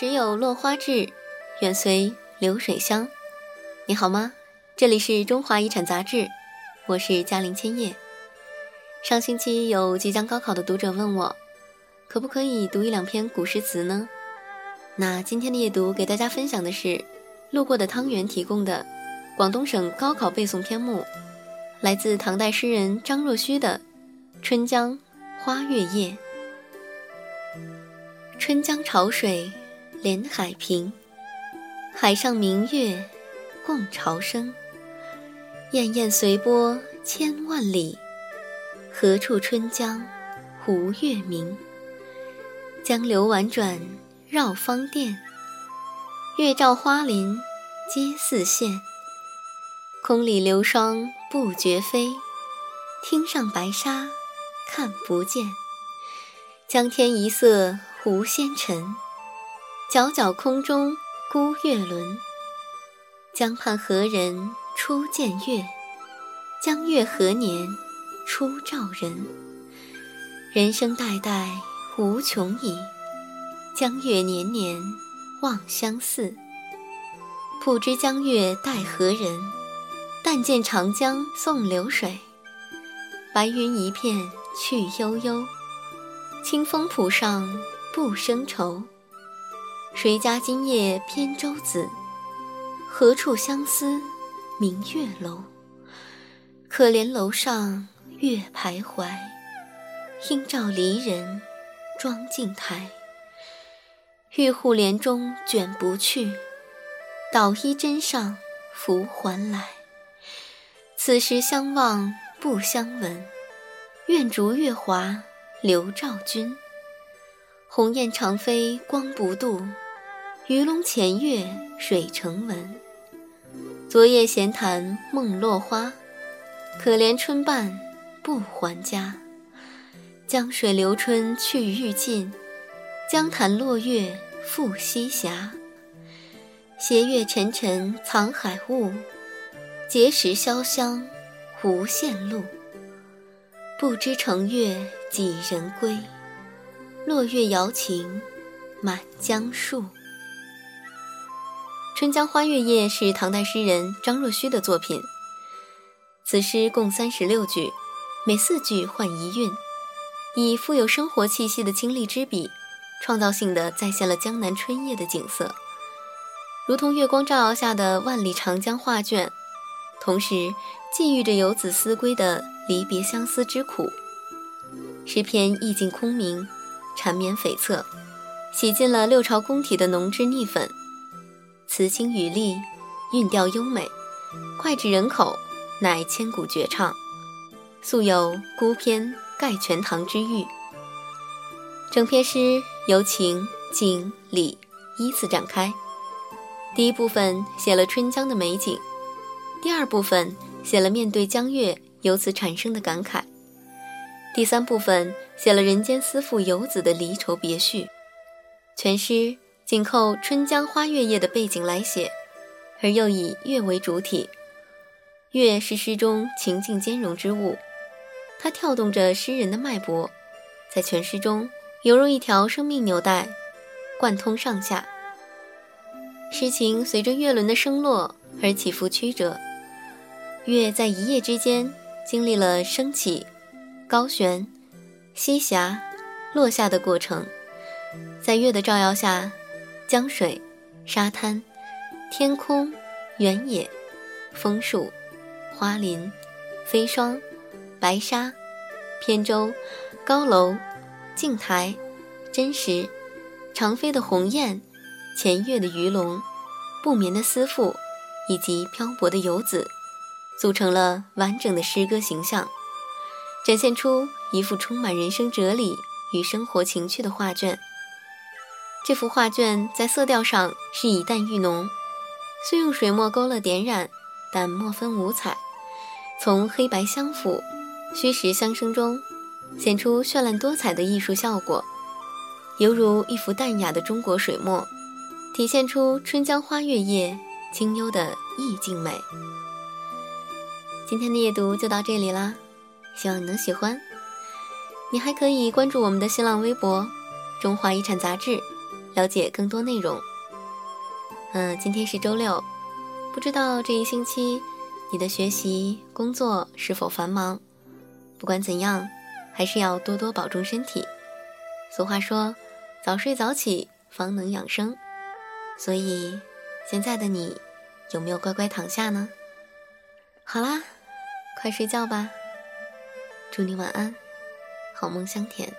时有落花至，愿随流水香。你好吗？这里是中华遗产杂志，我是嘉玲千叶。上星期有即将高考的读者问我，可不可以读一两篇古诗词呢？那今天的夜读给大家分享的是路过的汤圆提供的广东省高考背诵篇目，来自唐代诗人张若虚的《春江花月夜》。春江潮水连海平，海上明月共潮生。滟滟随波千万里，何处春江无月明？江流宛转绕芳甸，月照花林皆似霰。空里流霜不觉飞，汀上白沙看不见。江天一色。狐仙尘，皎皎空中孤月轮。江畔何人初见月？江月何年初照人？人生代代无穷已，江月年年望相似。不知江月待何人？但见长江送流水。白云一片去悠悠，清风浦上。不生愁。谁家今夜扁舟子？何处相思明月楼？可怜楼上月徘徊，应照离人妆镜台。玉户帘中卷不去，捣衣砧上拂还来。此时相望不相闻，愿逐月华流照君。鸿雁长飞光不度，鱼龙潜跃水成文。昨夜闲谈梦落花，可怜春半不还家。江水流春去欲尽，江潭落月复西斜。斜月沉沉藏海雾，碣石潇湘无限路。不知乘月几人归？落月摇情满江树。《春江花月夜》是唐代诗人张若虚的作品。此诗共三十六句，每四句换一韵，以富有生活气息的清丽之笔，创造性的再现了江南春夜的景色，如同月光照耀下的万里长江画卷，同时寄寓着游子思归的离别相思之苦。诗篇意境空明。缠绵悱恻，洗尽了六朝宫体的浓脂腻粉，词清语丽，韵调优美，脍炙人口，乃千古绝唱，素有“孤篇盖全唐”之誉。整篇诗由情、景、理依次展开，第一部分写了春江的美景，第二部分写了面对江月由此产生的感慨。第三部分写了人间思妇游子的离愁别绪，全诗紧扣春江花月夜的背景来写，而又以月为主体。月是诗中情境兼容之物，它跳动着诗人的脉搏，在全诗中犹如一条生命纽带，贯通上下。诗情随着月轮的升落而起伏曲折，月在一夜之间经历了升起。高悬、西霞、落下的过程，在月的照耀下，江水、沙滩、天空、原野、枫树、花林、飞霜、白沙、扁舟、高楼、镜台、真实、长飞的鸿雁、潜跃的鱼龙、不眠的思妇，以及漂泊的游子，组成了完整的诗歌形象。展现出一幅充满人生哲理与生活情趣的画卷。这幅画卷在色调上是以淡愈浓，虽用水墨勾勒点染，但墨分五彩，从黑白相辅、虚实相生中，显出绚烂多彩的艺术效果，犹如一幅淡雅的中国水墨，体现出春江花月夜清幽的意境美。今天的夜读就到这里啦。希望你能喜欢。你还可以关注我们的新浪微博“中华遗产杂志”，了解更多内容。嗯，今天是周六，不知道这一星期你的学习工作是否繁忙？不管怎样，还是要多多保重身体。俗话说，早睡早起方能养生，所以现在的你有没有乖乖躺下呢？好啦，快睡觉吧，祝你晚安，好梦香甜。